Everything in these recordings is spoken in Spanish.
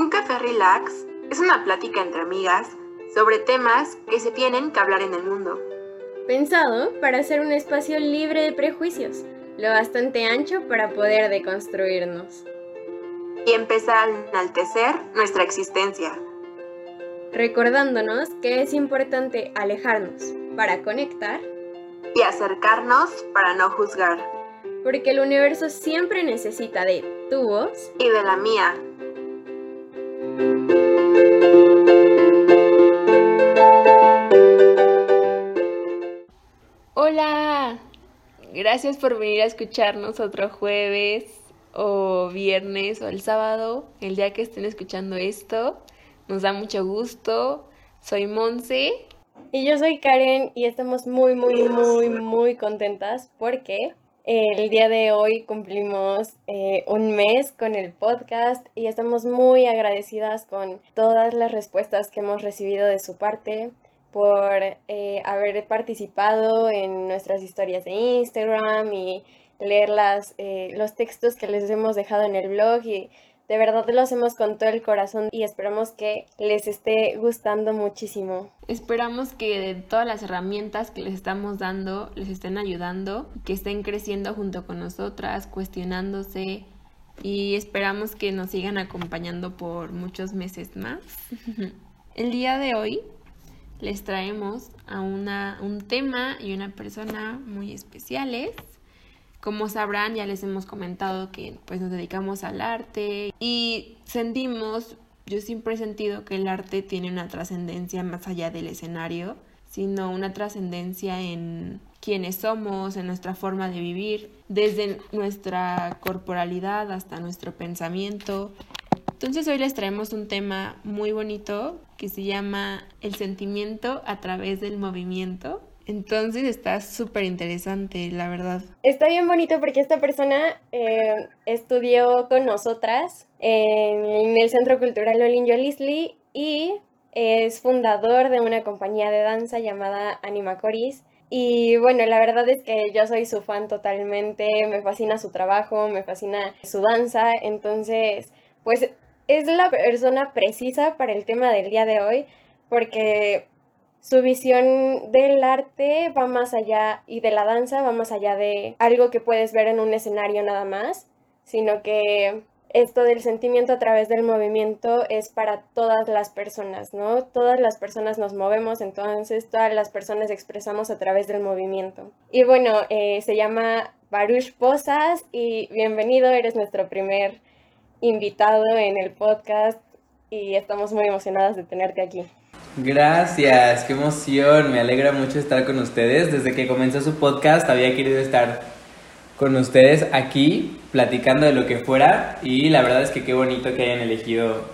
Un café relax es una plática entre amigas sobre temas que se tienen que hablar en el mundo. Pensado para ser un espacio libre de prejuicios, lo bastante ancho para poder deconstruirnos. Y empezar a enaltecer nuestra existencia. Recordándonos que es importante alejarnos para conectar y acercarnos para no juzgar. Porque el universo siempre necesita de tu voz y de la mía. Hola, gracias por venir a escucharnos otro jueves o viernes o el sábado, el día que estén escuchando esto. Nos da mucho gusto. Soy Monse. Y yo soy Karen y estamos muy, muy, muy, muy contentas porque el día de hoy cumplimos eh, un mes con el podcast y estamos muy agradecidas con todas las respuestas que hemos recibido de su parte por eh, haber participado en nuestras historias de Instagram y leer las, eh, los textos que les hemos dejado en el blog y de verdad lo hacemos con todo el corazón y esperamos que les esté gustando muchísimo. Esperamos que todas las herramientas que les estamos dando les estén ayudando, que estén creciendo junto con nosotras, cuestionándose y esperamos que nos sigan acompañando por muchos meses más. el día de hoy les traemos a una, un tema y una persona muy especiales. Como sabrán, ya les hemos comentado que pues nos dedicamos al arte y sentimos, yo siempre he sentido que el arte tiene una trascendencia más allá del escenario, sino una trascendencia en quiénes somos, en nuestra forma de vivir, desde nuestra corporalidad hasta nuestro pensamiento. Entonces hoy les traemos un tema muy bonito que se llama el sentimiento a través del movimiento. Entonces está súper interesante, la verdad. Está bien bonito porque esta persona eh, estudió con nosotras en, el Centro Cultural Olin Yolisli y es fundador de una compañía de danza llamada Anima Coris. Y bueno, la verdad es que yo soy su fan totalmente, me fascina su trabajo, me fascina su danza, entonces pues es la persona precisa para el tema del día de hoy porque su visión del arte va más allá y de la danza va más allá de algo que puedes ver en un escenario nada más, sino que esto del sentimiento a través del movimiento es para todas las personas, ¿no? Todas las personas nos movemos, entonces todas las personas expresamos a través del movimiento. Y bueno, eh, se llama Baruch Posas y bienvenido, eres nuestro primer invitado en el podcast y estamos muy emocionadas de tenerte aquí. Gracias, qué emoción, me alegra mucho estar con ustedes. Desde que comenzó su podcast había querido estar con ustedes aquí platicando de lo que fuera y la verdad es que qué bonito que hayan elegido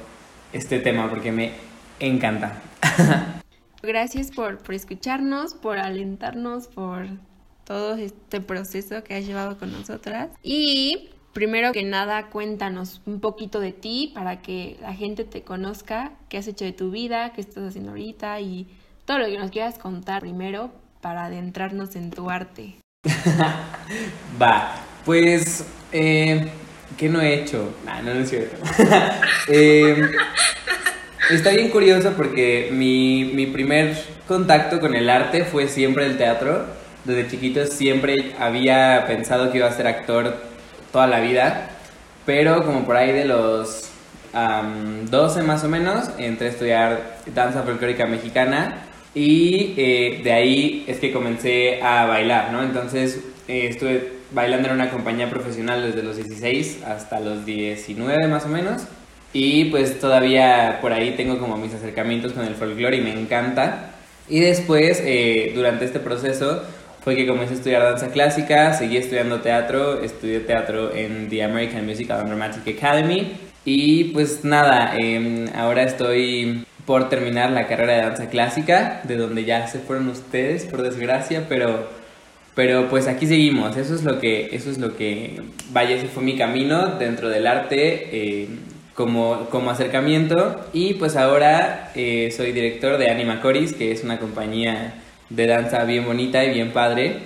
este tema porque me encanta. Gracias por, por escucharnos, por alentarnos, por todo este proceso que has llevado con nosotras y Primero que nada, cuéntanos un poquito de ti para que la gente te conozca, qué has hecho de tu vida, qué estás haciendo ahorita y todo lo que nos quieras contar primero para adentrarnos en tu arte. Va, pues, eh, ¿qué no he hecho? no, no es cierto. eh, está bien curioso porque mi, mi primer contacto con el arte fue siempre el teatro. Desde chiquito siempre había pensado que iba a ser actor toda la vida, pero como por ahí de los 12 más o menos, entré a estudiar danza folclórica mexicana y eh, de ahí es que comencé a bailar, ¿no? Entonces eh, estuve bailando en una compañía profesional desde los 16 hasta los 19 más o menos. Y pues todavía por ahí tengo como mis acercamientos con el folclore y me encanta. Y después, eh, durante este proceso, fue que comencé a estudiar danza clásica, seguí estudiando teatro, estudié teatro en The American Musical and Dramatic Academy y pues nada, em, ahora estoy por terminar la carrera de danza clásica, de donde ya se fueron ustedes, por desgracia, pero, pero pues aquí seguimos, eso es lo que, eso es lo que, vaya, ese fue mi camino dentro del arte. Em, como, como acercamiento y pues ahora eh, soy director de Anima Coris, que es una compañía de danza bien bonita y bien padre.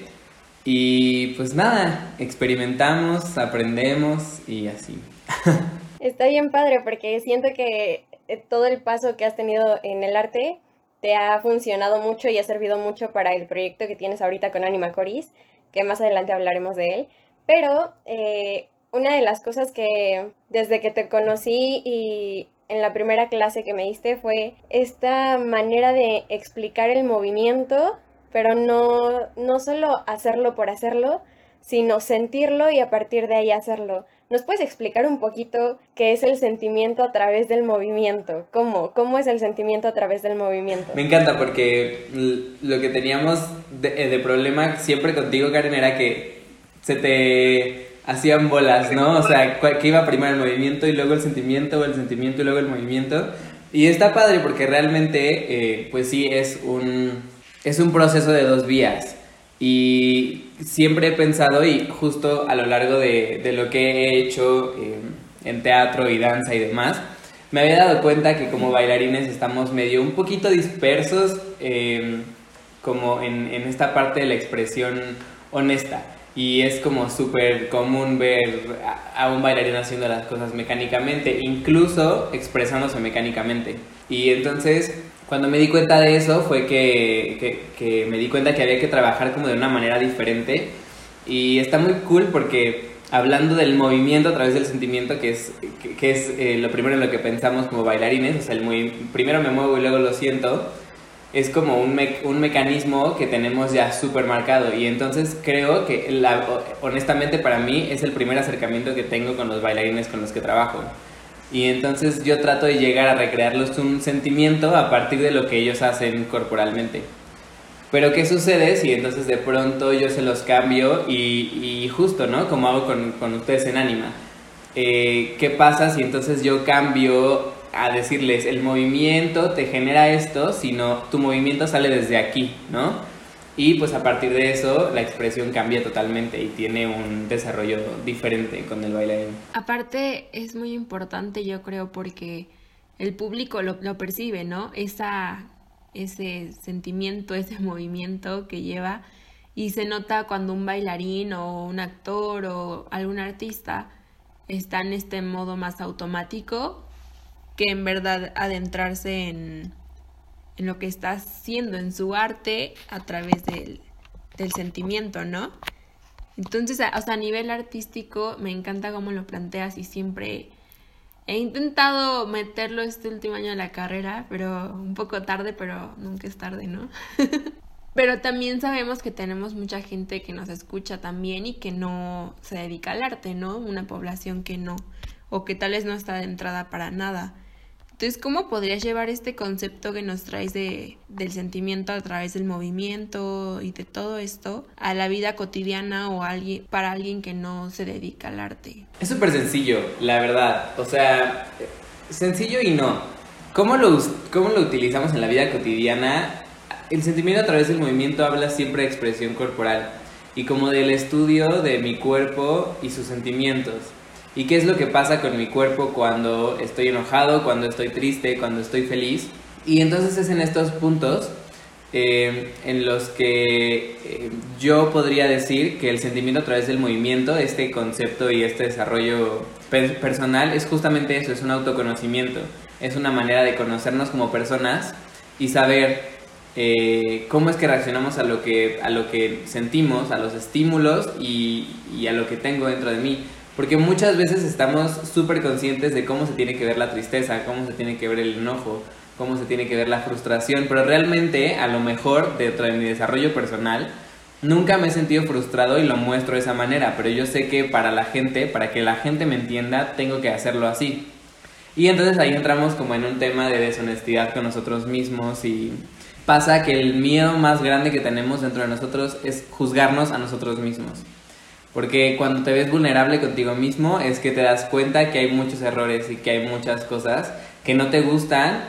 Y pues nada, experimentamos, aprendemos y así. Está bien padre porque siento que eh, todo el paso que has tenido en el arte te ha funcionado mucho y ha servido mucho para el proyecto que tienes ahorita con Anima Coris, que más adelante hablaremos de él. Pero eh, una de las cosas que desde que te conocí y en la primera clase que me diste fue esta manera de explicar el movimiento, pero no, no solo hacerlo por hacerlo, sino sentirlo y a partir de ahí hacerlo. ¿Nos puedes explicar un poquito qué es el sentimiento a través del movimiento? ¿Cómo? ¿Cómo es el sentimiento a través del movimiento? Me encanta porque lo que teníamos de, de problema siempre contigo, Karen, era que se te hacían bolas, ¿no? O sea, que iba primero el movimiento y luego el sentimiento, o el sentimiento y luego el movimiento. Y está padre porque realmente, eh, pues sí, es un, es un proceso de dos vías. Y siempre he pensado, y justo a lo largo de, de lo que he hecho eh, en teatro y danza y demás, me había dado cuenta que como bailarines estamos medio un poquito dispersos eh, como en, en, esta parte de la expresión honesta. Y es como súper común ver a, un bailarín haciendo las cosas mecánicamente, incluso expresándose mecánicamente. Y entonces cuando me di cuenta de eso fue que, que, me di cuenta que había que trabajar como de una manera diferente y está muy cool porque hablando del movimiento a través del sentimiento, que es, que, es eh, lo primero en lo que pensamos como bailarines, o sea, el muy, primero me muevo y luego lo siento, es como un, un mecanismo que tenemos ya súper marcado y entonces creo que la, honestamente para mí es el primer acercamiento que tengo con los bailarines con los que trabajo. Y entonces yo trato de llegar a recrearlos un sentimiento a partir de lo que ellos hacen corporalmente. Pero ¿qué sucede si entonces de pronto yo se los cambio y, y justo, ¿no? Como hago con, con ustedes en Anima. Eh, ¿Qué pasa si entonces yo cambio a decirles el movimiento te genera esto, sino tu movimiento sale desde aquí, ¿no? Y pues a partir de eso la expresión cambia totalmente y tiene un desarrollo diferente con el bailarín. Aparte es muy importante yo creo porque el público lo, lo percibe, ¿no? Esa, ese sentimiento, ese movimiento que lleva y se nota cuando un bailarín o un actor o algún artista está en este modo más automático que en verdad adentrarse en, en lo que está haciendo en su arte a través del, del sentimiento, ¿no? Entonces, o sea, a nivel artístico me encanta cómo lo planteas y siempre he intentado meterlo este último año de la carrera, pero un poco tarde, pero nunca es tarde, ¿no? pero también sabemos que tenemos mucha gente que nos escucha también y que no se dedica al arte, ¿no? Una población que no, o que tal vez no está de entrada para nada. Entonces, ¿cómo podrías llevar este concepto que nos traes de, del sentimiento a través del movimiento y de todo esto a la vida cotidiana o para alguien que no se dedica al arte? Es súper sencillo, la verdad. O sea, sencillo y no. ¿Cómo lo, ¿Cómo lo utilizamos en la vida cotidiana? El sentimiento a través del movimiento habla siempre de expresión corporal y como del estudio de mi cuerpo y sus sentimientos y qué es lo que pasa con mi cuerpo cuando estoy enojado, cuando estoy triste, cuando estoy feliz. Y entonces es en estos puntos eh, en los que eh, yo podría decir que el sentimiento a través del movimiento, este concepto y este desarrollo personal es justamente eso, es un autoconocimiento, es una manera de conocernos como personas y saber eh, cómo es que reaccionamos a lo que, a lo que sentimos, a los estímulos y, y a lo que tengo dentro de mí. Porque muchas veces estamos súper conscientes de cómo se tiene que ver la tristeza, cómo se tiene que ver el enojo, cómo se tiene que ver la frustración, pero realmente a lo mejor dentro de mi desarrollo personal nunca me he sentido frustrado y lo muestro de esa manera, pero yo sé que para la gente, para que la gente me entienda, tengo que hacerlo así. Y entonces ahí entramos como en un tema de deshonestidad con nosotros mismos y pasa que el miedo más grande que tenemos dentro de nosotros es juzgarnos a nosotros mismos. Porque cuando te ves vulnerable contigo mismo es que te das cuenta que hay muchos errores y que hay muchas cosas que no te gustan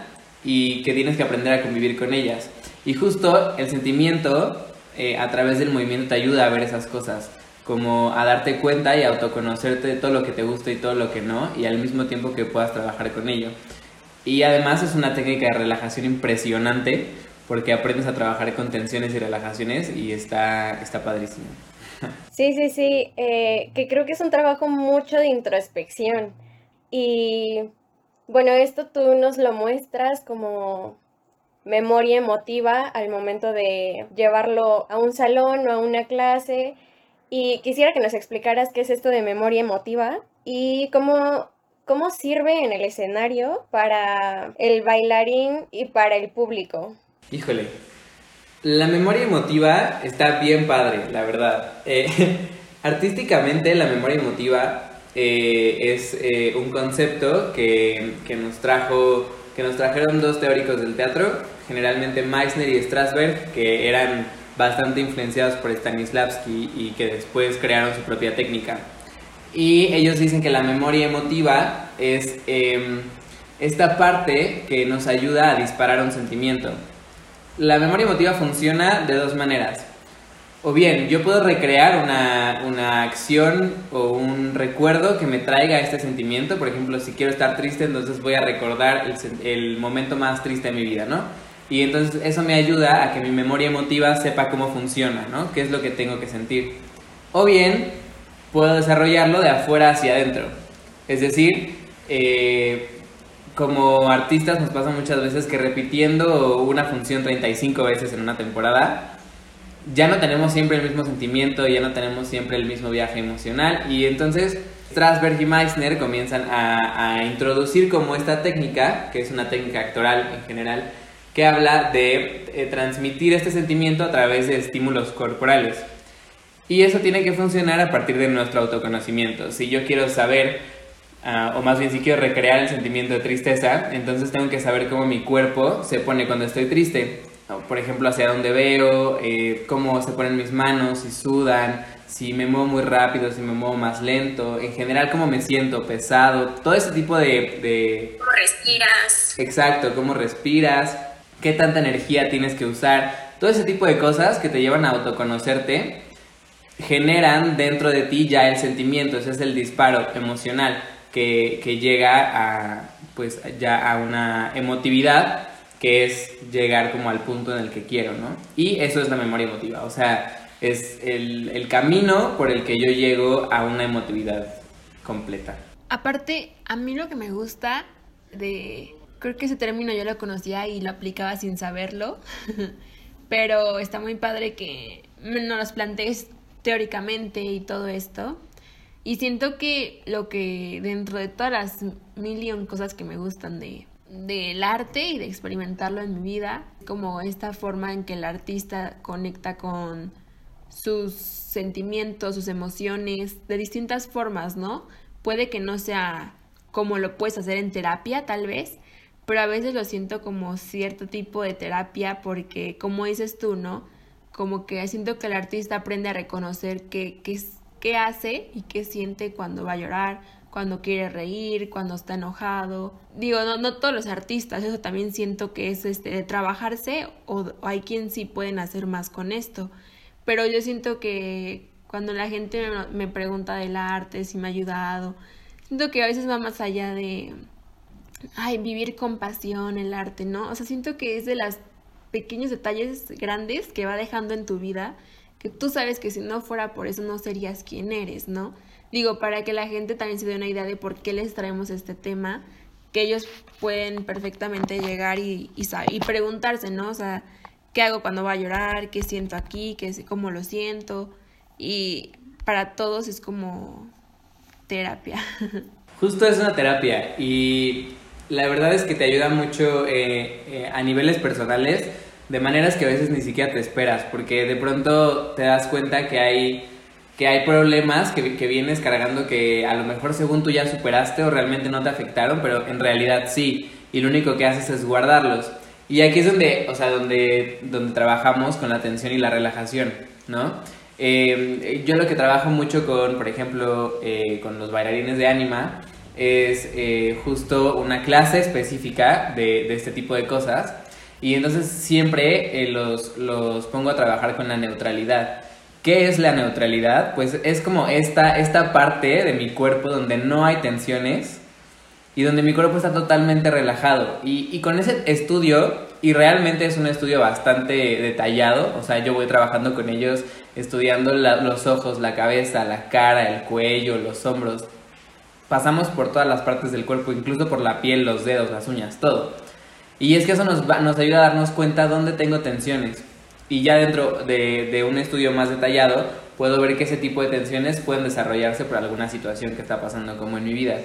y que tienes que aprender a convivir con ellas. Y justo el sentimiento eh, a través del movimiento te ayuda a ver esas cosas, como a darte cuenta y autoconocerte de todo lo que te gusta y todo lo que no, y al mismo tiempo que puedas trabajar con ello. Y además es una técnica de relajación impresionante porque aprendes a trabajar con tensiones y relajaciones y está, está padrísimo. Sí, sí, sí, eh, que creo que es un trabajo mucho de introspección, Y bueno, esto tú nos lo muestras como memoria emotiva al momento de llevarlo a un salón o a una clase. Y quisiera que nos explicaras qué es esto de memoria emotiva y cómo, cómo sirve en el escenario para el bailarín y para el público. Híjole, la memoria emotiva está bien padre, la verdad. Eh, artísticamente la memoria emotiva eh, es eh, un concepto que, que, nos trajo, que nos trajeron dos teóricos del teatro, generalmente Meissner y Strasberg, que eran bastante influenciados por Stanislavski y que después crearon su propia técnica. Y ellos dicen que la memoria emotiva es em, esta parte que nos ayuda a disparar un sentimiento. La memoria emotiva funciona de dos maneras. O bien, yo puedo recrear una, acción o un recuerdo que me traiga este sentimiento. Por ejemplo, si quiero estar triste, entonces voy a recordar el, el, momento más triste de mi vida, ¿no? Y entonces eso me ayuda a que mi memoria emotiva sepa cómo funciona, ¿no? ¿Qué es lo que tengo que sentir? O bien, puedo desarrollarlo de afuera hacia adentro. Es decir, eh, como artistas nos pasa muchas veces que repitiendo una función 35 veces en una temporada, ya no tenemos siempre el mismo sentimiento, ya no tenemos siempre el mismo viaje emocional y entonces Strasberg y Meissner comienzan a, introducir como esta técnica, que es una técnica actoral en general, que habla de eh, transmitir este sentimiento a través de estímulos corporales. Y eso tiene que funcionar a partir de nuestro autoconocimiento. Si yo quiero saber, ah, o más bien si quiero recrear el sentimiento de tristeza, entonces tengo que saber cómo mi cuerpo se pone cuando estoy triste por ejemplo, hacia dónde veo, eh, cómo se ponen mis manos, si sudan, si me muevo muy rápido, si me muevo más lento, en general cómo me siento, pesado, todo ese tipo de... ¿Cómo respiras? Exacto, cómo respiras, qué tanta energía tienes que usar, todo ese tipo de cosas que te llevan a autoconocerte generan dentro de ti ya el sentimiento, ese es el disparo emocional que, llega a, pues, ya a una emotividad que es llegar como al punto en el que quiero, ¿no? Y eso es la memoria emotiva, o sea, es el, camino por el que yo llego a una emotividad completa. Aparte, a mí lo que me gusta de... Creo que ese término yo lo conocía y lo aplicaba sin saberlo, pero está muy padre que nos los plantees teóricamente y todo esto. Y siento que lo que dentro de todas las millón cosas que me gustan de, del arte y de experimentarlo en mi vida, como esta forma en que el artista conecta con sus sentimientos, sus emociones, de distintas formas, ¿no? Puede que no sea como lo puedes hacer en terapia, tal vez, pero a veces lo siento como cierto tipo de terapia porque, como dices tú, ¿no? Como que siento que el artista aprende a reconocer qué, qué, qué hace y qué siente cuando va a llorar, cuando quiere reír, cuando está enojado. Digo, no, no todos los artistas, eso también siento que es este, de trabajarse o, hay quien sí pueden hacer más con esto. Pero yo siento que cuando la gente me, pregunta del arte, si me ha ayudado, siento que a veces va más allá de, ay, vivir con pasión el arte, ¿no? O sea, siento que es de los pequeños detalles grandes que va dejando en tu vida, que tú sabes que si no fuera por eso no serías quien eres, ¿no? Digo, para que la gente también se dé una idea de por qué les traemos este tema, que ellos pueden perfectamente llegar y, y, preguntarse, ¿no? O sea, ¿qué hago cuando va a llorar? ¿Qué siento aquí? ¿Qué, ¿Cómo lo siento? Y para todos es como terapia. Justo es una terapia y la verdad es que te ayuda mucho eh, eh, a niveles personales de maneras que a veces ni siquiera te esperas, porque de pronto te das cuenta que hay que hay problemas que, que, vienes cargando que a lo mejor según tú ya superaste o realmente no te afectaron, pero en realidad sí, y lo único que haces es guardarlos. Y aquí es donde, o sea, donde, donde trabajamos con la atención y la relajación, ¿no? Eh, yo lo que trabajo mucho con, por ejemplo, eh, con los bailarines de anima, es eh, justo una clase específica de, de, este tipo de cosas. Y entonces siempre los, los pongo a trabajar con la neutralidad. ¿Qué es la neutralidad? Pues es como esta, esta parte de mi cuerpo donde no hay tensiones y donde mi cuerpo está totalmente relajado. Y, con ese estudio, y realmente es un estudio bastante detallado, o sea, yo voy trabajando con ellos estudiando los ojos, la cabeza, la cara, el cuello, los hombros, pasamos por todas las partes del cuerpo, incluso por la piel, los dedos, las uñas, todo. Y es que eso nos, nos ayuda a darnos cuenta dónde tengo tensiones. Y ya dentro de, de un estudio más detallado, puedo ver que ese tipo de tensiones pueden desarrollarse por alguna situación que está pasando como en mi vida.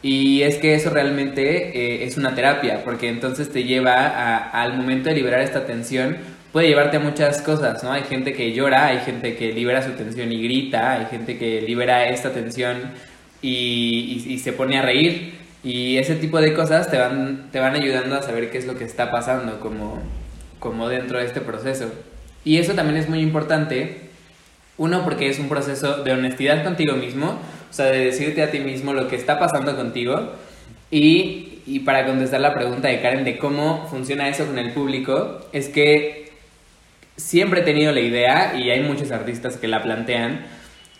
Y es que eso realmente eh, es una terapia, porque entonces te lleva al momento de liberar esta tensión, puede llevarte a muchas cosas, ¿no? Hay gente que llora, hay gente que libera su tensión y grita, hay gente que libera esta tensión y, se pone a reír. Y ese tipo de cosas te van, te van ayudando a saber qué es lo que está pasando como, como dentro de este proceso. Y eso también es muy importante, uno porque es un proceso de honestidad contigo mismo, o sea, de decirte a ti mismo lo que está pasando contigo. Y, y para contestar la pregunta de Karen de cómo funciona eso con el público, es que siempre he tenido la idea, y hay muchos artistas que la plantean,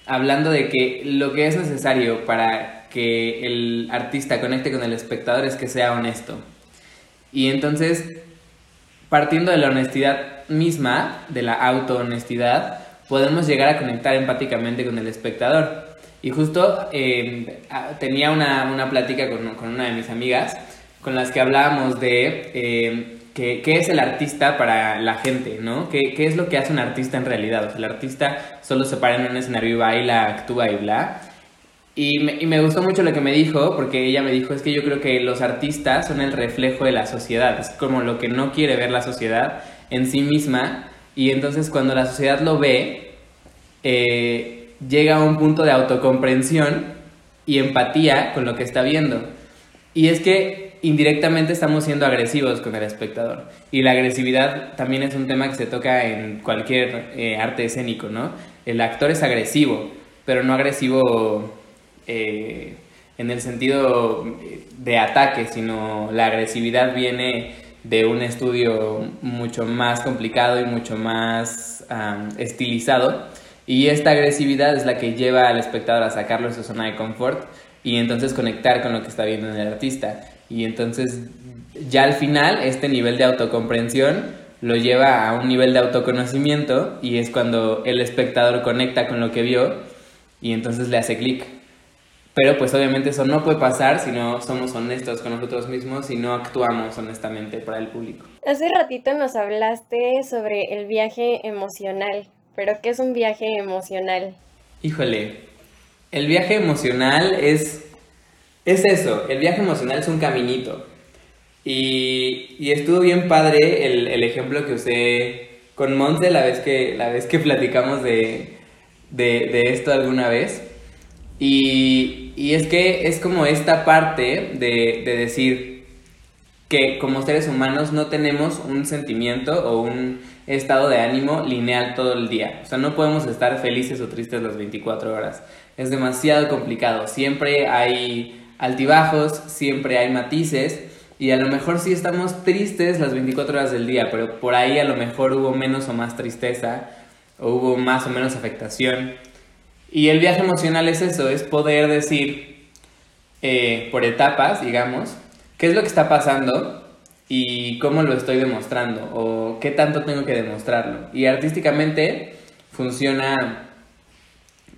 hablando de que lo que es necesario para que el artista conecte con el espectador es que sea honesto. Y entonces, partiendo de la honestidad misma, de la auto-honestidad, podemos llegar a conectar empáticamente con el espectador. Y justo em, tenía una, una plática con, con, una de mis amigas con las que hablábamos de qué, qué, es el artista para la gente, ¿no? ¿Qué, ¿Qué, es lo que hace un artista en realidad? O sea, el artista solo se para en un escenario y baila, actúa y bla. Y me, y me, gustó mucho lo que me dijo, porque ella me dijo, es que yo creo que los artistas son el reflejo de la sociedad, es como lo que no quiere ver la sociedad en sí misma, y entonces cuando la sociedad lo ve, eh, llega a un punto de autocomprensión y empatía con lo que está viendo. Y es que indirectamente estamos siendo agresivos con el espectador. Y la agresividad también es un tema que se toca en cualquier eh, arte escénico, ¿no? El actor es agresivo, pero no agresivo eh, en el sentido de ataque, sino la agresividad viene de un estudio mucho más complicado y mucho más estilizado y esta agresividad es la que lleva al espectador a sacarlo de su zona de confort y entonces conectar con lo que está viendo en el artista. Y entonces ya al final este nivel de autocomprensión lo lleva a un nivel de autoconocimiento y es cuando el espectador conecta con lo que vio y entonces le hace clic. Pero pues obviamente eso no puede pasar si no somos honestos con nosotros mismos y no actuamos honestamente para el público. Hace ratito nos hablaste sobre el viaje emocional. Pero ¿qué es un viaje emocional? Híjole, el viaje emocional es, es eso, el viaje emocional es un caminito. Y, y estuvo bien padre el, el, ejemplo que usé con Monse la vez que, la vez que platicamos de, de, de esto alguna vez. Y, y, es que es como esta parte de, de decir que como seres humanos no tenemos un sentimiento o un estado de ánimo lineal todo el día. O sea, no podemos estar felices o tristes las 24 horas. Es demasiado complicado. Siempre hay altibajos, siempre hay matices. Y a lo mejor sí estamos tristes las 24 horas del día, pero por ahí a lo mejor hubo menos o más tristeza, o hubo más o menos afectación. Y el viaje emocional es eso, es poder decir eh, por etapas, digamos, qué es lo que está pasando y cómo lo estoy demostrando o qué tanto tengo que demostrarlo. Y artísticamente funciona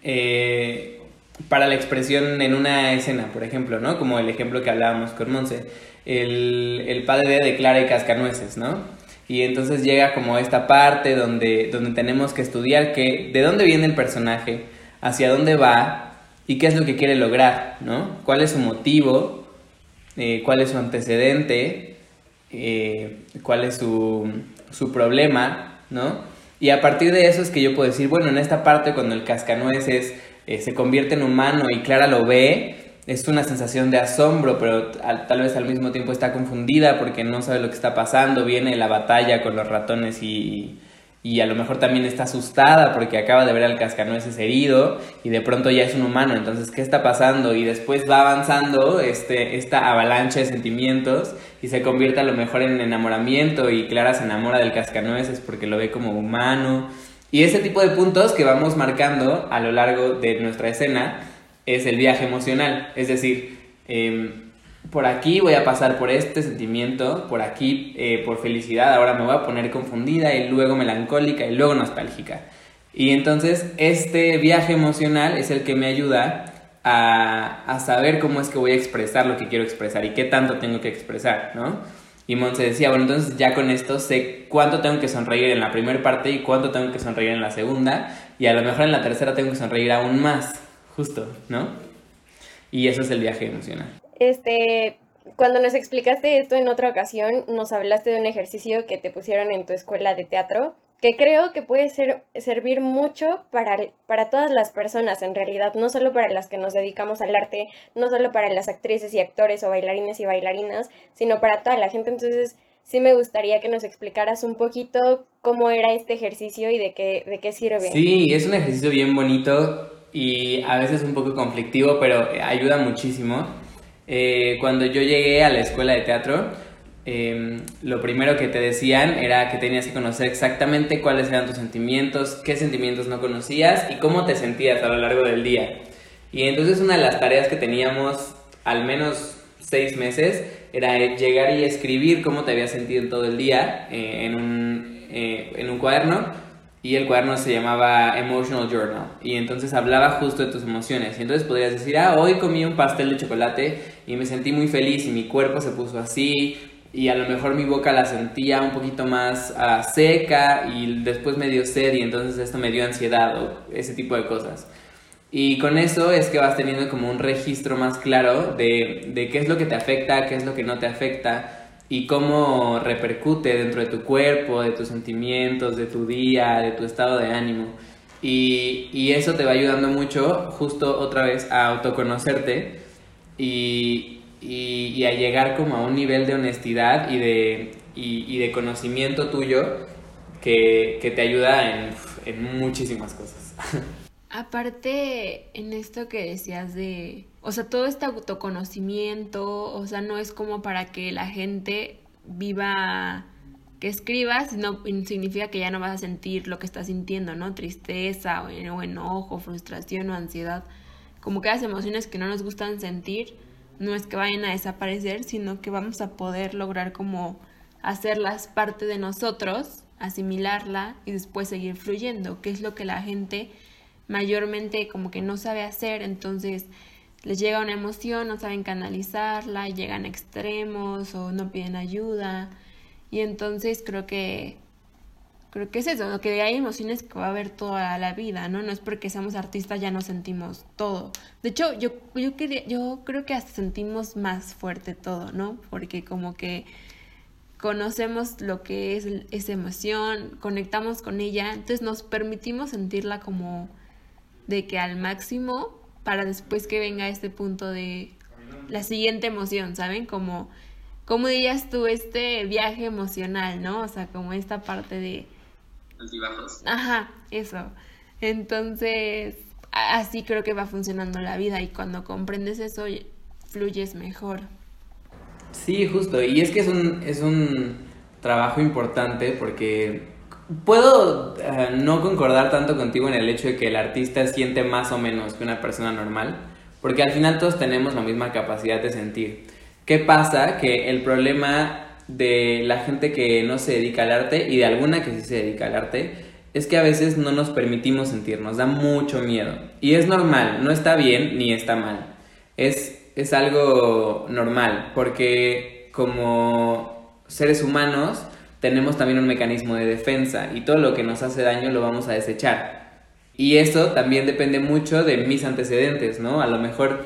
eh, para la expresión en una escena, por ejemplo, ¿no? Como el ejemplo que hablábamos con Monse. El, el padre de Clara y Cascanueces, ¿no? Y entonces llega como esta parte donde, donde tenemos que estudiar que, de dónde viene el personaje, hacia dónde va y qué es lo que quiere lograr, ¿no? ¿Cuál es su motivo? Eh, ¿Cuál es su antecedente? Eh, cuál es su, su problema, ¿no? Y a partir de eso es que yo puedo decir, bueno, en esta parte cuando el cascanueces eh, se convierte en humano y Clara lo ve, es una sensación de asombro, pero tal vez al mismo tiempo está confundida porque no sabe lo que está pasando, viene la batalla con los ratones y, y a lo mejor también está asustada porque acaba de ver al cascanueces herido y de pronto ya es un humano, entonces ¿qué está pasando? Y después va avanzando este, esta avalancha de sentimientos y se convierte a lo mejor en enamoramiento y Clara se enamora del cascanueces porque lo ve como humano. Y ese tipo de puntos que vamos marcando a lo largo de nuestra escena es el viaje emocional, es decir, eh, por aquí voy a pasar por este sentimiento, por aquí eh, por felicidad, ahora me voy a poner confundida y luego melancólica y luego nostálgica. Y entonces este viaje emocional es el que me ayuda a, a, saber cómo es que voy a expresar lo que quiero expresar y qué tanto tengo que expresar, ¿no? Y Montse decía, bueno, entonces ya con esto sé cuánto tengo que sonreír en la primera parte y cuánto tengo que sonreír en la segunda y a lo mejor en la tercera tengo que sonreír aún más, justo, ¿no? Y eso es el viaje emocional. Este, cuando nos explicaste esto en otra ocasión, nos hablaste de un ejercicio que te pusieron en tu escuela de teatro que creo que puede ser, servir mucho para, para todas las personas en realidad, no solo para las que nos dedicamos al arte, no solo para las actrices y actores o bailarines y bailarinas, sino para toda la gente. Entonces, sí me gustaría que nos explicaras un poquito cómo era este ejercicio y de qué, de qué sirve. Sí, es un ejercicio bien bonito y a veces un poco conflictivo, pero ayuda muchísimo. Eh, cuando yo llegué a la escuela de teatro, Em, lo primero que te decían era que tenías que conocer exactamente cuáles eran tus sentimientos, qué sentimientos no conocías y cómo te sentías a lo largo del día. Y entonces una de las tareas que teníamos al menos seis meses era llegar y escribir cómo te habías sentido en todo el día eh, en, un, eh, en un cuaderno y el cuaderno se llamaba Emotional Journal. Y entonces hablaba justo de tus emociones. Y entonces podrías decir, ah, hoy comí un pastel de chocolate y me sentí muy feliz y mi cuerpo se puso así y a lo mejor mi boca la sentía un poquito más ah, seca y después me dio sed y entonces esto me dio ansiedad o ese tipo de cosas. Y con eso es que vas teniendo como un registro más claro de, de qué es lo que te afecta, qué es lo que no te afecta y cómo repercute dentro de tu cuerpo, de tus sentimientos, de tu día, de tu estado de ánimo. Y, y eso te va ayudando mucho justo otra vez a autoconocerte y, y, a llegar como a un nivel de honestidad y de, y, de conocimiento tuyo que, que te ayuda en, en muchísimas cosas. Aparte, en esto que decías de, o sea, todo este autoconocimiento, o sea, no es como para que la gente viva, que escribas, sino significa que ya no vas a sentir lo que estás sintiendo, ¿no? Tristeza o, o enojo, frustración o ansiedad, como que las emociones que no nos gustan sentir, no es que vayan a desaparecer, sino que vamos a poder lograr como hacerlas parte de nosotros, asimilarla y después seguir fluyendo, que es lo que la gente mayormente como que no sabe hacer, entonces les llega una emoción, no saben canalizarla, llegan a extremos o no piden ayuda y entonces creo que creo que es eso, que hay emociones que va a haber toda la vida, ¿no? No es porque seamos artistas ya no sentimos todo. De hecho, yo, yo, yo creo que hasta sentimos más fuerte todo, ¿no? Porque como que conocemos lo que es esa emoción, conectamos con ella, entonces nos permitimos sentirla como de que al máximo para después que venga este punto de la siguiente emoción, ¿saben? Como, como dirías tú, este viaje emocional, ¿no? O sea, como esta parte de altibajos. Ajá, eso. Entonces, así creo que va funcionando la vida y cuando comprendes eso, fluyes mejor. Sí, justo. Y es que es un, es un trabajo importante porque puedo eh, no concordar tanto contigo en el hecho de que el artista siente más o menos que una persona normal, porque al final todos tenemos la misma capacidad de sentir. ¿Qué pasa? Que el problema de la gente que no se dedica al arte y de alguna que sí se dedica al arte es que a veces no nos permitimos sentir, nos da mucho miedo. Y es normal, no está bien ni está mal. Es, es algo normal, porque como seres humanos tenemos también un mecanismo de defensa y todo lo que nos hace daño lo vamos a desechar. Y eso también depende mucho de mis antecedentes, ¿no? A lo mejor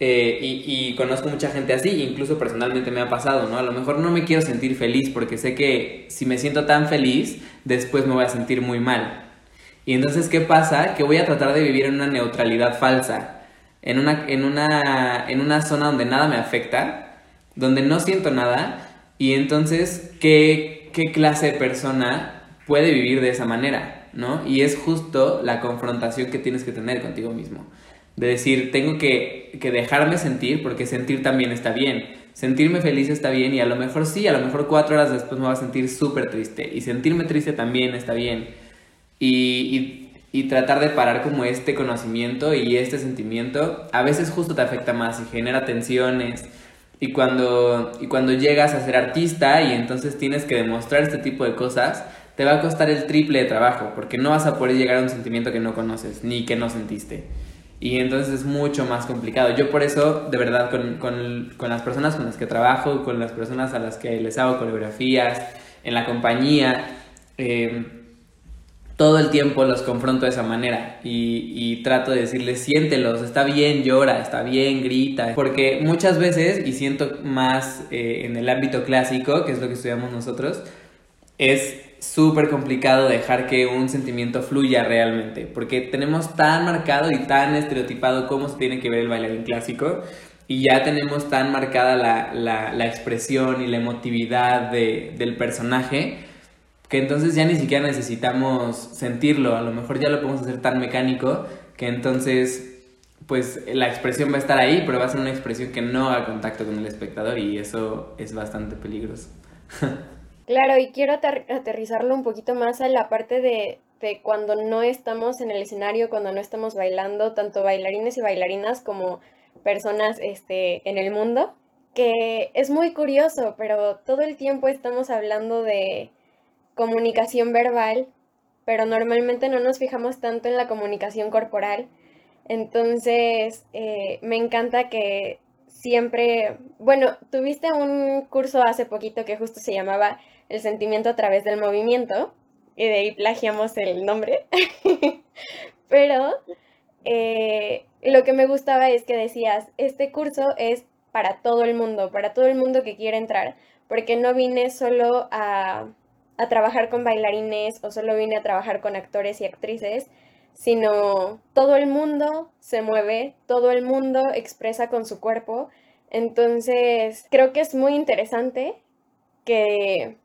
eh, y, conozco mucha gente así, incluso personalmente me ha pasado, ¿no? A lo mejor no me quiero sentir feliz porque sé que si me siento tan feliz, después me voy a sentir muy mal. Y entonces, ¿qué pasa? Que voy a tratar de vivir en una neutralidad falsa, en una, en una, en una zona donde nada me afecta, donde no siento nada, y entonces, ¿qué, qué clase de persona puede vivir de esa manera? ¿no? Y es justo la confrontación que tienes que tener contigo mismo de decir, tengo que, dejarme sentir porque sentir también está bien. Sentirme feliz está bien y a lo mejor sí, a lo mejor cuatro horas después me voy a sentir súper triste y sentirme triste también está bien. Y, y, tratar de parar como este conocimiento y este sentimiento a veces justo te afecta más y genera tensiones. Y cuando, y cuando llegas a ser artista y entonces tienes que demostrar este tipo de cosas, te va a costar el triple de trabajo porque no vas a poder llegar a un sentimiento que no conoces ni que no sentiste. Y entonces es mucho más complicado. Yo por eso, de verdad, con, con, con las personas con las que trabajo, con las personas a las que les hago coreografías, en la compañía, eh, todo el tiempo los confronto de esa manera y, y, trato de decirles, siéntelos, está bien, llora, está bien, grita. Porque muchas veces, y siento más eh, en el ámbito clásico, que es lo que estudiamos nosotros, es súper complicado dejar que un sentimiento fluya realmente, porque tenemos tan marcado y tan estereotipado cómo se tiene que ver el bailarín clásico, y ya tenemos tan marcada la, la, la expresión y la emotividad de, del personaje, que entonces ya ni siquiera necesitamos sentirlo, a lo mejor ya lo podemos hacer tan mecánico, que entonces pues la expresión va a estar ahí, pero va a ser una expresión que no haga contacto con el espectador y eso es bastante peligroso. Claro, y quiero aterrizarlo un poquito más a la parte de, de, cuando no estamos en el escenario, cuando no estamos bailando, tanto bailarines y bailarinas como personas este, en el mundo, que es muy curioso, pero todo el tiempo estamos hablando de comunicación verbal, pero normalmente no nos fijamos tanto en la comunicación corporal. Entonces, eh, me encanta que siempre, bueno, tuviste un curso hace poquito que justo se llamaba el sentimiento a través del movimiento, y de ahí plagiamos el nombre, pero eh, lo que me gustaba es que decías, este curso es para todo el mundo, para todo el mundo que quiera entrar, porque no vine solo a, a trabajar con bailarines o solo vine a trabajar con actores y actrices, sino todo el mundo se mueve, todo el mundo expresa con su cuerpo. Entonces, creo que es muy interesante que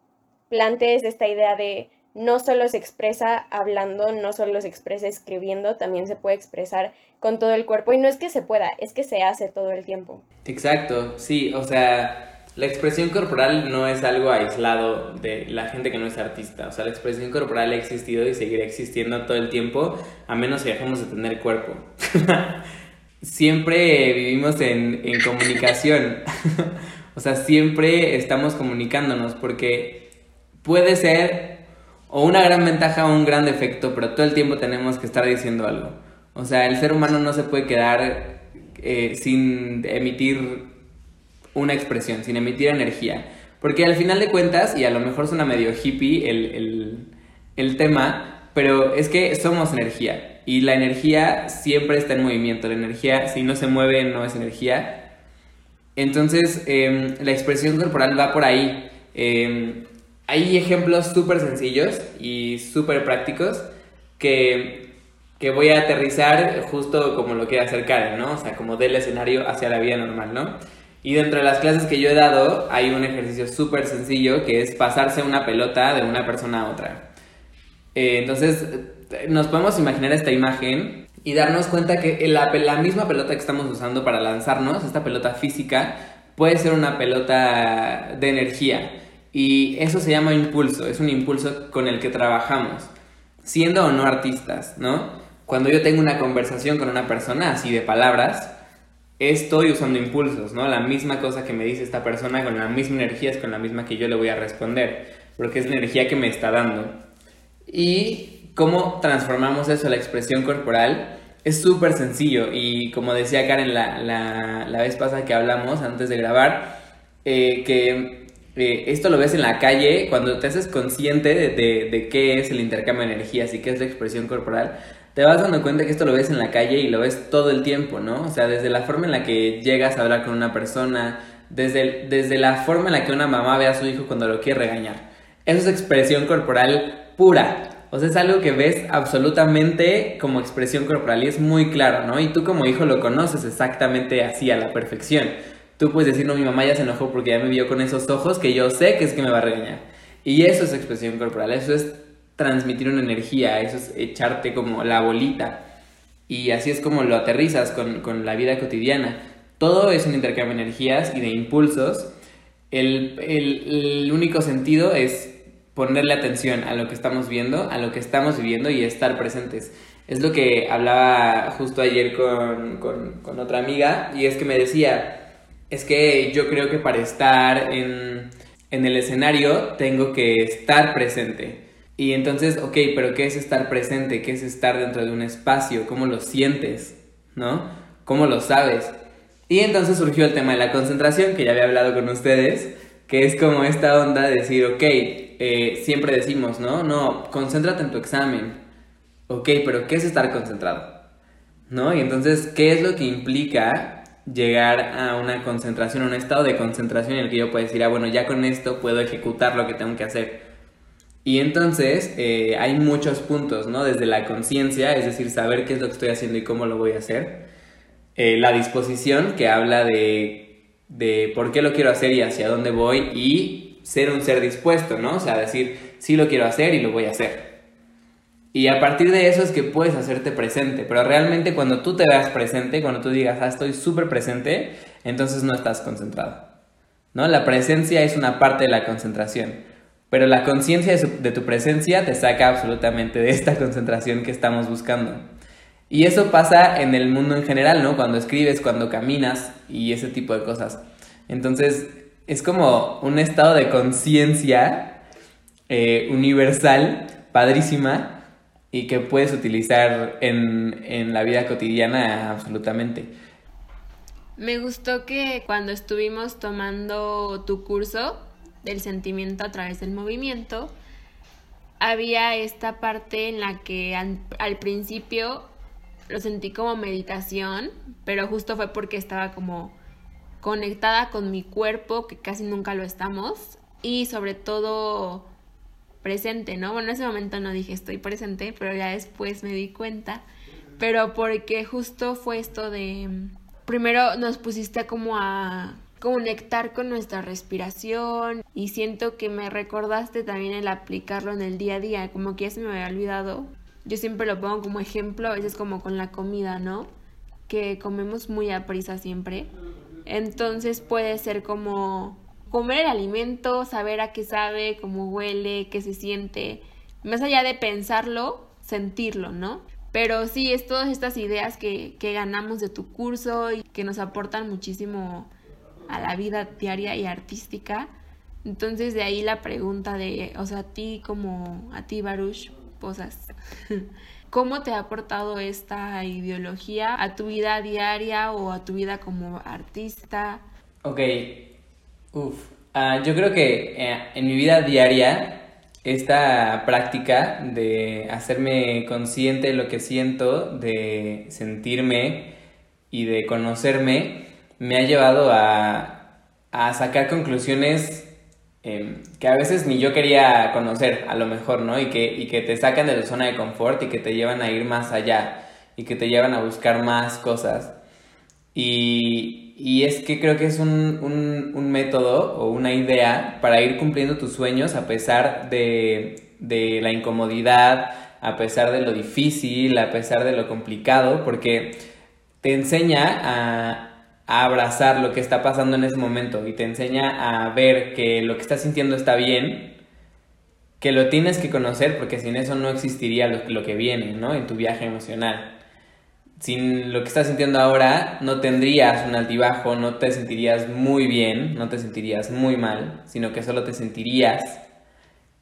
plantees esta idea de no solo se expresa hablando, no solo se expresa escribiendo, también se puede expresar con todo el cuerpo. Y no es que se pueda, es que se hace todo el tiempo. Exacto, sí, o sea, la expresión corporal no es algo aislado de la gente que no es artista. O sea, la expresión corporal ha existido y seguirá existiendo todo el tiempo, a menos que dejemos de tener cuerpo. siempre vivimos en, en comunicación. o sea, siempre estamos comunicándonos porque puede ser o una gran ventaja o un gran defecto, pero todo el tiempo tenemos que estar diciendo algo. O sea, el ser humano no se puede quedar eh, sin emitir una expresión, sin emitir energía. Porque al final de cuentas, y a lo mejor suena medio hippie el, el, el tema, pero es que somos energía. Y la energía siempre está en movimiento. La energía, si no se mueve, no es energía. Entonces, eh, la expresión corporal va por ahí. Eh, hay ejemplos súper sencillos y súper prácticos que, que, voy a aterrizar justo como lo quiere hacer Karen, ¿no? O sea, como del escenario hacia la vida normal, ¿no? Y dentro de las clases que yo he dado hay un ejercicio súper sencillo que es pasarse una pelota de una persona a otra. Eh, entonces, nos podemos imaginar esta imagen y darnos cuenta que la, la misma pelota que estamos usando para lanzarnos, esta pelota física, puede ser una pelota de energía. Y eso se llama impulso, es un impulso con el que trabajamos, siendo o no artistas, ¿no? Cuando yo tengo una conversación con una persona así de palabras, estoy usando impulsos, ¿no? La misma cosa que me dice esta persona con la misma energía es con la misma que yo le voy a responder, porque es la energía que me está dando. Y cómo transformamos eso a la expresión corporal es súper sencillo y como decía Karen la, la, la, vez pasada que hablamos antes de grabar, eh, que eh, esto lo ves en la calle, cuando te haces consciente de, de, qué es el intercambio de energías y qué es la expresión corporal, te vas dando cuenta que esto lo ves en la calle y lo ves todo el tiempo, ¿no? O sea, desde la forma en la que llegas a hablar con una persona, desde, desde la forma en la que una mamá ve a su hijo cuando lo quiere regañar. Eso es expresión corporal pura. O sea, es algo que ves absolutamente como expresión corporal y es muy claro, ¿no? Y tú como hijo lo conoces exactamente así a la perfección. Tú puedes decir, no, mi mamá ya se enojó porque ya me vio con esos ojos que yo sé que es que me va a regañar. Y eso es expresión corporal, eso es transmitir una energía, eso es echarte como la bolita. Y así es como lo aterrizas con, con la vida cotidiana. Todo es un intercambio de energías y de impulsos. El, el, el, único sentido es ponerle atención a lo que estamos viendo, a lo que estamos viviendo y estar presentes. Es lo que hablaba justo ayer con, con, con otra amiga y es que me decía, es que yo creo que para estar en, el escenario tengo que estar presente. Y entonces, ok, pero ¿qué es estar presente? ¿Qué es estar dentro de un espacio? ¿Cómo lo sientes? ¿no? ¿Cómo lo sabes? Y entonces surgió el tema de la concentración, que ya había hablado con ustedes, que es como esta onda de decir, ok, eh, siempre decimos, ¿no? No, concéntrate en tu examen. Ok, pero ¿qué es estar concentrado? ¿No? Y entonces, ¿qué es lo que implica llegar a una concentración, a un estado de concentración en el que yo puedo decir, ah, bueno, ya con esto puedo ejecutar lo que tengo que hacer? Y entonces eh, hay muchos puntos, ¿no? Desde la conciencia, es decir, saber qué es lo que estoy haciendo y cómo lo voy a hacer. Eh, la disposición, que habla de, de por qué lo quiero hacer y hacia dónde voy. Y ser un ser dispuesto, ¿no? O sea, decir, sí lo quiero hacer y lo voy a hacer. Y a partir de eso es que puedes hacerte presente. Pero realmente cuando tú te veas presente, cuando tú digas, ah, estoy súper presente, entonces no estás concentrado. ¿No? La presencia es una parte de la concentración. Pero la conciencia de, tu presencia te saca absolutamente de esta concentración que estamos buscando. Y eso pasa en el mundo en general, ¿no? Cuando escribes, cuando caminas y ese tipo de cosas. Entonces, es como un estado de conciencia eh, universal, padrísima, y que puedes utilizar en, en la vida cotidiana absolutamente. Me gustó que cuando estuvimos tomando tu curso, del sentimiento a través del movimiento, había esta parte en la que al, principio lo sentí como meditación, pero justo fue porque estaba como conectada con mi cuerpo, que casi nunca lo estamos, y sobre todo presente, ¿no? Bueno, en ese momento no dije estoy presente, pero ya después me di cuenta, pero porque justo fue esto de, primero nos pusiste como a conectar con nuestra respiración y siento que me recordaste también el aplicarlo en el día a día, como que ya se me había olvidado. Yo siempre lo pongo como ejemplo, a veces como con la comida, ¿no? Que comemos muy a prisa siempre. Entonces puede ser como comer el alimento, saber a qué sabe, cómo huele, qué se siente. Más allá de pensarlo, sentirlo, ¿no? Pero sí, es todas estas ideas que, que ganamos de tu curso y que nos aportan muchísimo a la vida diaria y artística. Entonces de ahí la pregunta de, o sea, a ti como, a ti Baruch Posas, ¿cómo te ha aportado esta ideología a tu vida diaria o a tu vida como artista? Ok, uff, ah, yo creo que eh, en mi vida diaria esta práctica de hacerme consciente de lo que siento, de sentirme y de conocerme, me ha llevado a, a sacar conclusiones em, que a veces ni yo quería conocer, a lo mejor, ¿no? Y que, y que te sacan de la zona de confort y que te llevan a ir más allá y que te llevan a buscar más cosas. Y, y es que creo que es un, un, un, método o una idea para ir cumpliendo tus sueños a pesar de, de la incomodidad, a pesar de lo difícil, a pesar de lo complicado, porque te enseña a, a abrazar lo que está pasando en ese momento y te enseña a ver que lo que estás sintiendo está bien, que lo tienes que conocer porque sin eso no existiría lo, que viene, ¿no? En tu viaje emocional. Sin lo que estás sintiendo ahora, no tendrías un altibajo, no te sentirías muy bien, no te sentirías muy mal, sino que solo te sentirías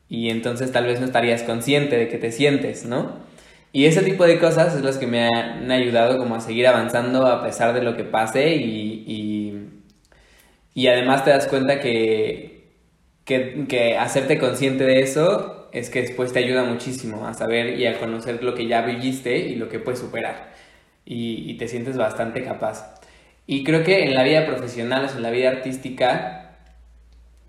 y entonces tal vez no estarías consciente de que te sientes, ¿no? Y ese tipo de cosas es las que me han ayudado como a seguir avanzando a pesar de lo que pase y, y, además te das cuenta que, que, hacerte consciente de eso es que después te ayuda muchísimo a saber y a conocer lo que ya viviste y lo que puedes superar y, y te sientes bastante capaz. Y creo que en la vida profesional, o en la vida artística,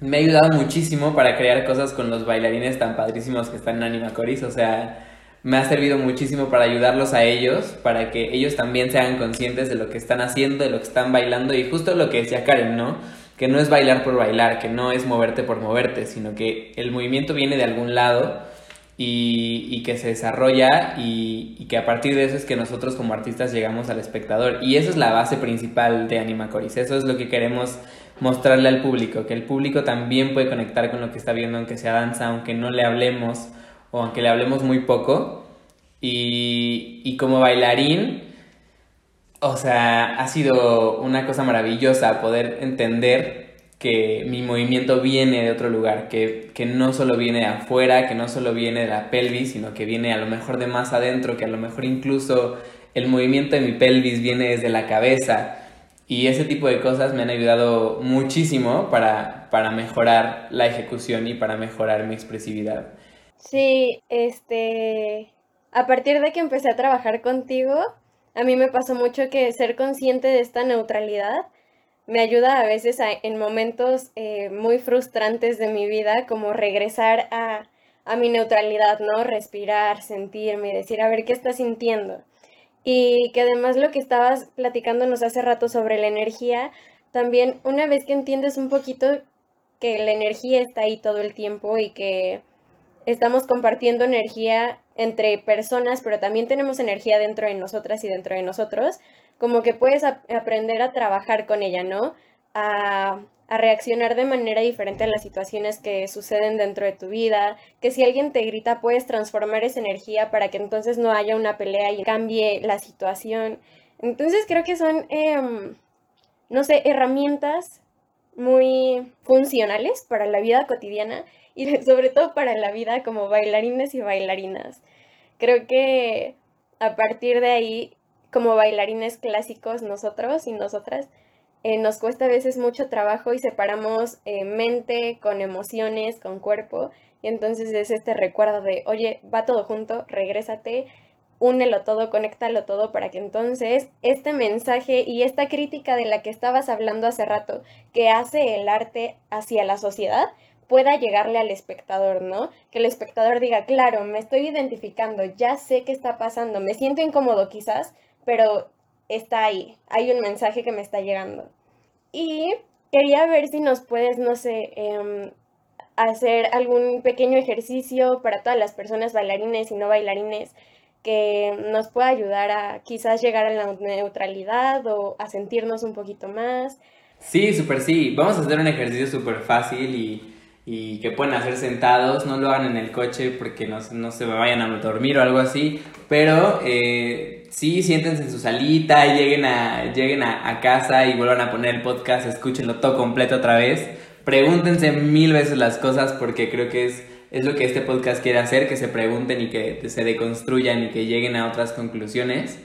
me ha ayudado muchísimo para crear cosas con los bailarines tan padrísimos que están en Anima Coris, o sea me ha servido muchísimo para ayudarlos a ellos, para que ellos también sean conscientes de lo que están haciendo, de lo que están bailando y justo lo que decía Karen, ¿no? Que no es bailar por bailar, que no es moverte por moverte, sino que el movimiento viene de algún lado y, que se desarrolla y, que a partir de eso es que nosotros como artistas llegamos al espectador. Y eso es la base principal de Anima Coris, eso es lo que queremos mostrarle al público, que el público también puede conectar con lo que está viendo, aunque sea danza, aunque no le hablemos o aunque le hablemos muy poco. Y, y como bailarín, o sea, ha sido una cosa maravillosa poder entender que mi movimiento viene de otro lugar, que, que, no solo viene de afuera, que no solo viene de la pelvis, sino que viene a lo mejor de más adentro, que a lo mejor incluso el movimiento de mi pelvis viene desde la cabeza. Y ese tipo de cosas me han ayudado muchísimo para, para mejorar la ejecución y para mejorar mi expresividad. Sí, este, a partir de que empecé a trabajar contigo, a mí me pasó mucho que ser consciente de esta neutralidad me ayuda a veces en momentos eh, muy frustrantes de mi vida, como regresar a, a mi neutralidad, ¿no? Respirar, sentirme, decir, a ver, ¿qué estás sintiendo? Y que además lo que estabas platicándonos hace rato sobre la energía, también una vez que entiendes un poquito que la energía está ahí todo el tiempo y que estamos compartiendo energía entre personas, pero también tenemos energía dentro de nosotras y dentro de nosotros, como que puedes aprender a trabajar con ella, ¿no? A, a reaccionar de manera diferente a las situaciones que suceden dentro de tu vida, que si alguien te grita puedes transformar esa energía para que entonces no haya una pelea y cambie la situación. Entonces creo que son, em, no sé, herramientas muy funcionales para la vida cotidiana y sobre todo para la vida como bailarines y bailarinas. Creo que a partir de ahí, como bailarines clásicos, nosotros y nosotras, eh, nos cuesta a veces mucho trabajo y separamos eh, mente con emociones, con cuerpo. Y entonces es este recuerdo de, oye, va todo junto, regrésate, únelo todo, conéctalo todo para que entonces este mensaje y esta crítica de la que estabas hablando hace rato, que hace el arte hacia la sociedad, pueda llegarle al espectador, ¿no? Que el espectador diga, claro, me estoy identificando, ya sé qué está pasando, me siento incómodo quizás, pero está ahí, hay un mensaje que me está llegando. Y quería ver si nos puedes, no sé, em, hacer algún pequeño ejercicio para todas las personas bailarines y no bailarines que nos pueda ayudar a quizás llegar a la neutralidad o a sentirnos un poquito más. Sí, súper sí. Vamos a hacer un ejercicio súper fácil y y que pueden hacer sentados, no lo hagan en el coche porque no, no se vayan a dormir o algo así, pero eh, sí siéntense en su salita, lleguen, a, lleguen a, casa y vuelvan a poner el podcast, escúchenlo todo completo otra vez, pregúntense mil veces las cosas porque creo que es, es lo que este podcast quiere hacer, que se pregunten y que se deconstruyan y que lleguen a otras conclusiones.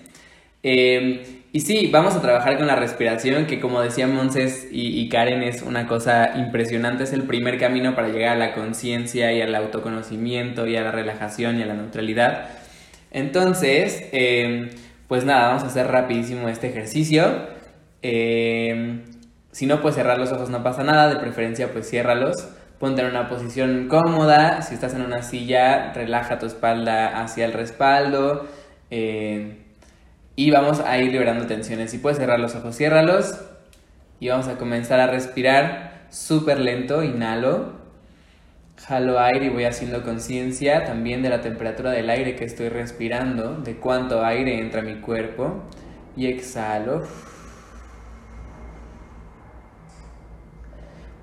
Eh, y sí, vamos a trabajar con la respiración, que como decía Monses y, Karen, es una cosa impresionante, es el primer camino para llegar a la conciencia y al autoconocimiento y a la relajación y a la neutralidad. Entonces, em, pues nada, vamos a hacer rapidísimo este ejercicio. Em, si no puedes cerrar los ojos, no pasa nada, de preferencia pues ciérralos. Ponte en una posición cómoda, si estás en una silla, relaja tu espalda hacia el respaldo. Eh, y vamos a ir liberando tensiones. Si puedes cerrar los ojos, ciérralos. Y vamos a comenzar a respirar súper lento. Inhalo. Jalo aire y voy haciendo conciencia también de la temperatura del aire que estoy respirando, de cuánto aire entra a mi cuerpo. Y exhalo.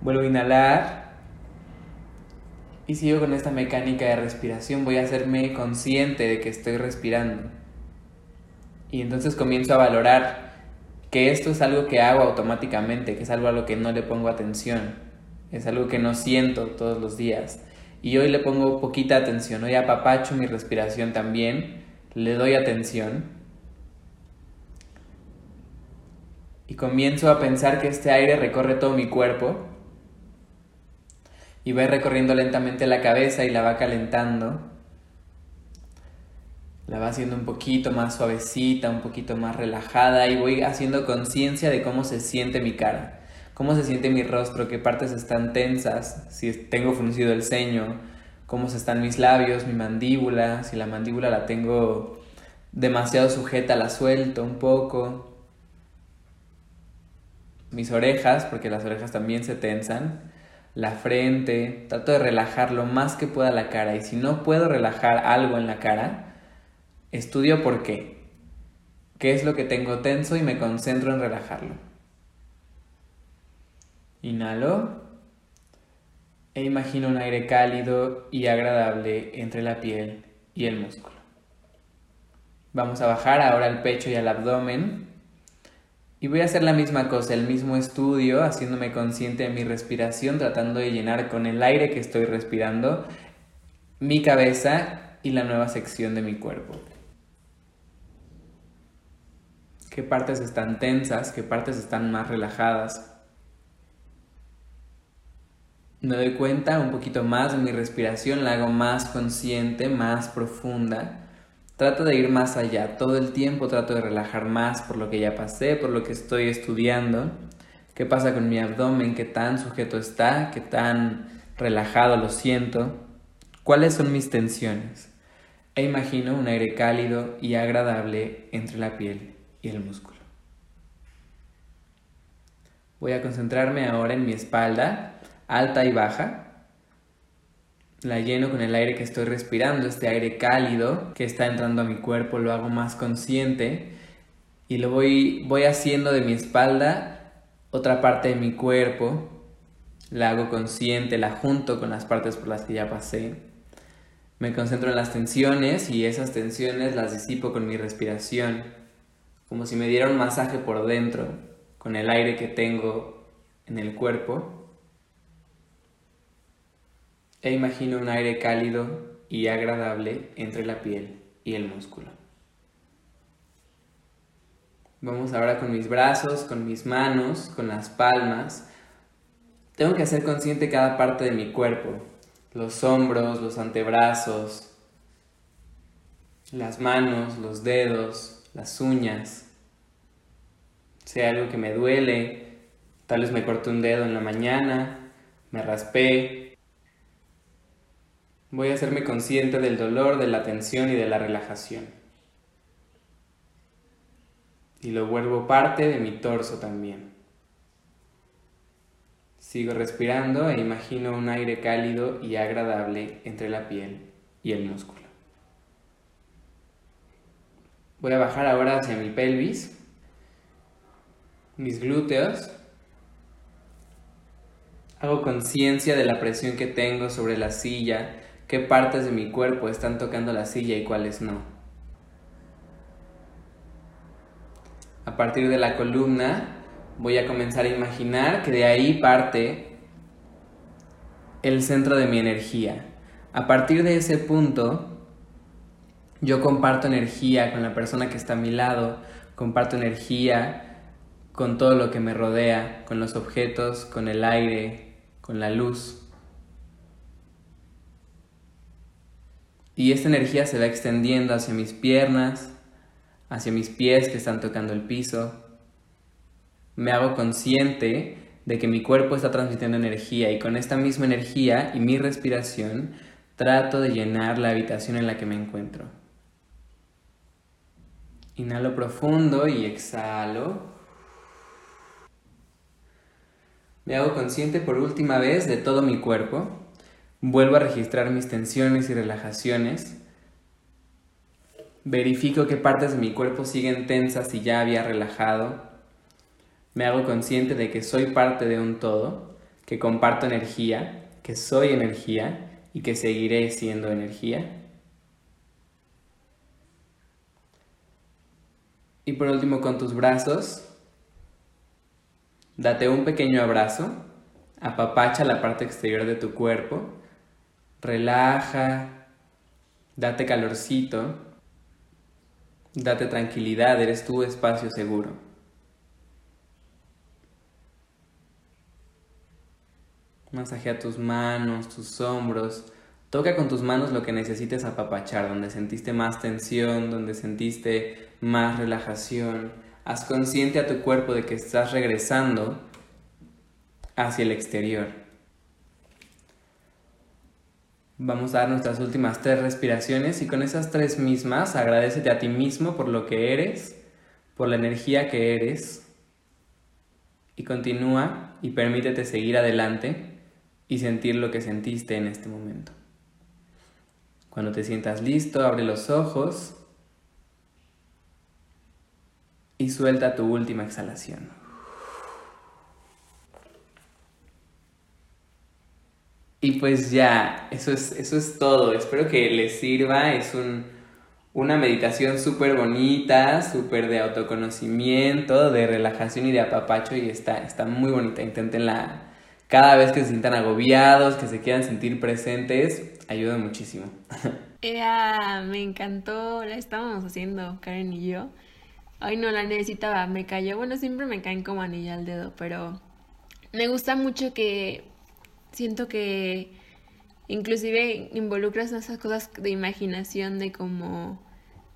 Vuelvo a inhalar. Y sigo con esta mecánica de respiración. Voy a hacerme consciente de que estoy respirando. Y entonces comienzo a valorar que esto es algo que hago automáticamente, que es algo a lo que no le pongo atención, es algo que no siento todos los días. Y hoy le pongo poquita atención, hoy apapacho mi respiración también, le doy atención. Y comienzo a pensar que este aire recorre todo mi cuerpo. Y va recorriendo lentamente la cabeza y la va calentando la va haciendo un poquito más suavecita, un poquito más relajada y voy haciendo conciencia de cómo se siente mi cara, cómo se siente mi rostro, qué partes están tensas, si tengo fruncido el ceño, cómo están mis labios, mi mandíbula, si la mandíbula la tengo demasiado sujeta, la suelto un poco. Mis orejas, porque las orejas también se tensan. La frente, trato de relajar lo más que pueda la cara y si no puedo relajar algo en la cara, Estudio por qué. ¿Qué es lo que tengo tenso y me concentro en relajarlo? Inhalo e imagino un aire cálido y agradable entre la piel y el músculo. Vamos a bajar ahora al pecho y al abdomen. Y voy a hacer la misma cosa, el mismo estudio, haciéndome consciente de mi respiración, tratando de llenar con el aire que estoy respirando mi cabeza y la nueva sección de mi cuerpo. Qué partes están tensas, qué partes están más relajadas. Me doy cuenta un poquito más de mi respiración, la hago más consciente, más profunda. Trato de ir más allá, todo el tiempo trato de relajar más por lo que ya pasé, por lo que estoy estudiando. ¿Qué pasa con mi abdomen? ¿Qué tan sujeto está? ¿Qué tan relajado lo siento? ¿Cuáles son mis tensiones? E imagino un aire cálido y agradable entre la piel y el músculo. Voy a concentrarme ahora en mi espalda, alta y baja. La lleno con el aire que estoy respirando, este aire cálido que está entrando a mi cuerpo, lo hago más consciente y lo voy, voy haciendo de mi espalda otra parte de mi cuerpo, la hago consciente, la junto con las partes por las que ya pasé. Me concentro en las tensiones y esas tensiones las disipo con mi respiración, como si me diera un masaje por dentro, con el aire que tengo en el cuerpo e imagino un aire cálido y agradable entre la piel y el músculo. Vamos ahora con mis brazos, con mis manos, con las palmas. Tengo que hacer consciente cada parte de mi cuerpo, los hombros, los antebrazos, las manos, los dedos, las uñas. Hay algo que me duele, tal vez me corté un dedo en la mañana, me raspé, Voy a hacerme consciente del dolor, de la tensión y de la relajación. Y lo vuelvo parte de mi torso también. Sigo respirando e imagino un aire cálido y agradable entre la piel y el músculo. Voy a bajar ahora hacia mi pelvis, mis glúteos. Hago conciencia de la presión que tengo sobre la silla qué partes de mi cuerpo están tocando la silla y cuáles no. A partir de la columna voy a comenzar a imaginar que de ahí parte el centro de mi energía. A partir de ese punto, yo comparto energía con la persona que está a mi lado, comparto energía con todo lo que me rodea, con los objetos, con el aire, con la luz. Y esta energía se va extendiendo hacia mis piernas, hacia mis pies que están tocando el piso. Me hago consciente de que mi cuerpo está transmitiendo energía y con esta misma energía y mi respiración trato de llenar la habitación en la que me encuentro. Inhalo profundo y exhalo. Me hago consciente por última vez de todo mi cuerpo Vuelvo a registrar mis tensiones y relajaciones. Verifico qué partes de mi cuerpo siguen tensas y ya había relajado. Me hago consciente de que soy parte de un todo, que comparto energía, que soy energía y que seguiré siendo energía. Y por último con tus brazos, date un pequeño abrazo, apapacha la parte exterior de tu cuerpo relaja, date calorcito, date tranquilidad, eres tu espacio seguro. Masajea tus manos, tus hombros. Toca con tus manos lo que necesites apapachar, donde sentiste más tensión, donde sentiste más relajación. Haz consciente a tu cuerpo de que estás regresando hacia el exterior. Vamos a dar nuestras últimas tres respiraciones y con esas tres mismas agradecete a ti mismo por lo que eres, por la energía que eres y continúa y permítete seguir adelante y sentir lo que sentiste en este momento. Cuando te sientas listo, abre los ojos y suelta tu última exhalación. Y pues ya, eso es, eso es todo. Espero que les sirva. Es un, una meditación súper bonita, súper de autoconocimiento, de relajación y de apapacho. Y está, está muy bonita. Inténtenla cada vez que se sientan agobiados, que se quieran sentir presentes. Ayuda muchísimo. me encantó. La estábamos haciendo, Karen y yo. Ay, no, la necesitaba, me cayó. Bueno, siempre me caen como anilla al dedo, pero me gusta mucho que siento que inclusive involucras esas cosas de imaginación de como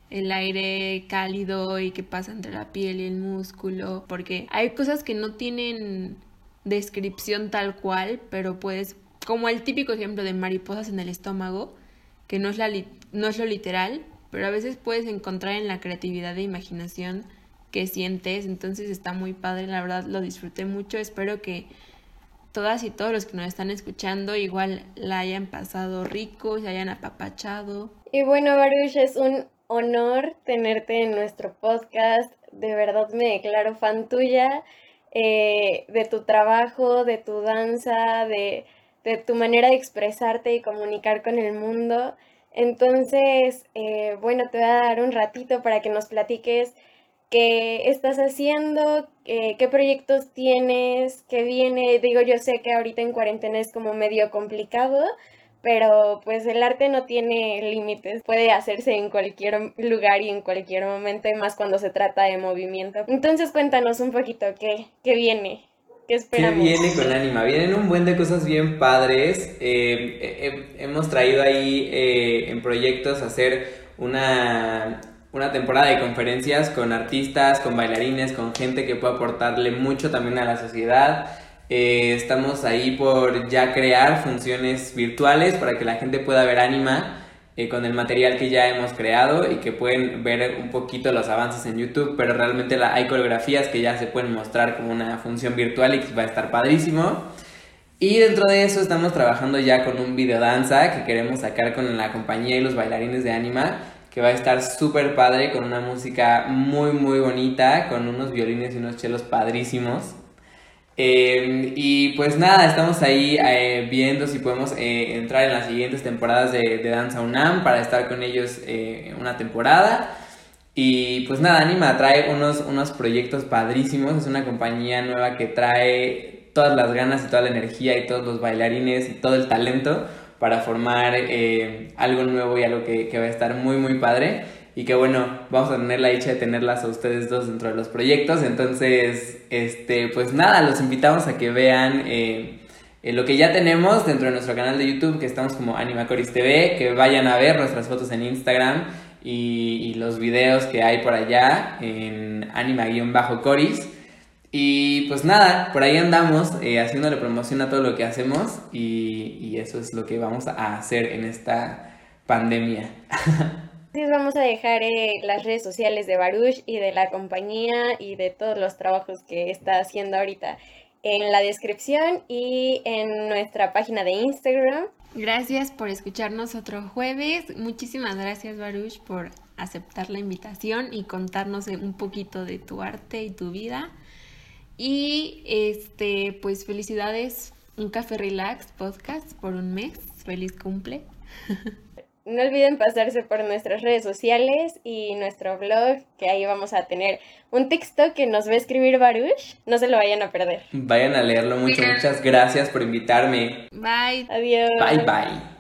el aire cálido y qué pasa entre la piel y el músculo, porque hay cosas que no tienen descripción tal cual, pero puedes, como el típico ejemplo de mariposas en el estómago, que no es, la no es lo literal, pero a veces puedes encontrar en la creatividad e imaginación que sientes, entonces está muy padre, la verdad lo disfruté mucho, espero que todas y todos los que nos están escuchando igual la hayan pasado rico, se hayan apapachado. Y bueno, Baruch, es un honor tenerte en nuestro podcast, de verdad me declaro fan tuya, eh, de tu trabajo, de tu danza, de, de tu manera de expresarte y comunicar con el mundo. Entonces, eh, bueno, te voy a dar un ratito para que nos platiques qué estás haciendo, eh, qué proyectos tienes, qué viene. Digo, yo sé que ahorita en cuarentena es como medio complicado, pero pues el arte no tiene límites, puede hacerse en cualquier lugar y en cualquier momento, más cuando se trata de movimiento. Entonces cuéntanos un poquito qué, qué viene. ¿Qué esperamos? ¿Qué viene con Anima? Vienen un buen de cosas bien padres. Eh, hemos traído ahí eh, en proyectos hacer una, una temporada de conferencias con artistas, con bailarines, con gente que puede aportarle mucho también a la sociedad. Eh, estamos ahí por ya crear funciones virtuales para que la gente pueda ver Anima eh, con el material que ya hemos creado y que pueden ver un poquito los avances en YouTube, pero realmente la, hay coreografías que ya se pueden mostrar como una función virtual y que va a estar padrísimo. Y dentro de eso estamos trabajando ya con un video danza que queremos sacar con la compañía y los bailarines de Anima, que va a estar súper padre con una música muy muy bonita, con unos violines y unos chelos padrísimos. Em, y pues nada, estamos ahí eh, viendo si podemos eh, entrar en las siguientes temporadas de, Danza UNAM para estar con ellos eh, una temporada. Y pues nada, Anima trae unos, unos proyectos padrísimos. Es una compañía nueva que trae todas las ganas y toda la energía y todos los bailarines y todo el talento para formar algo nuevo y algo que, que va a estar muy, muy padre y que bueno, vamos a tener la dicha de tenerlas a ustedes dos dentro de los proyectos. Entonces, este, pues nada, los invitamos a que vean eh, eh, lo que ya tenemos dentro de nuestro canal de YouTube, que estamos como Animacoris TV, que vayan a ver nuestras fotos en Instagram y, los videos que hay por allá en anima-coris. Y pues nada, por ahí andamos eh, haciéndole promoción a todo lo que hacemos y, y eso es lo que vamos a hacer en esta pandemia. vamos a dejar eh, las redes sociales de Baruch y de la compañía y de todos los trabajos que está haciendo ahorita en la descripción y en nuestra página de Instagram. Gracias por escucharnos otro jueves. Muchísimas gracias Baruch por aceptar la invitación y contarnos un poquito de tu arte y tu vida. Y este, pues felicidades, un café relax podcast por un mes. Feliz cumple. No olviden pasarse por nuestras redes sociales y nuestro blog, que ahí vamos a tener un texto que nos va a escribir Baruch. No se lo vayan a perder. Vayan a leerlo mucho. Muchas gracias por invitarme. Bye. Adiós. Bye bye.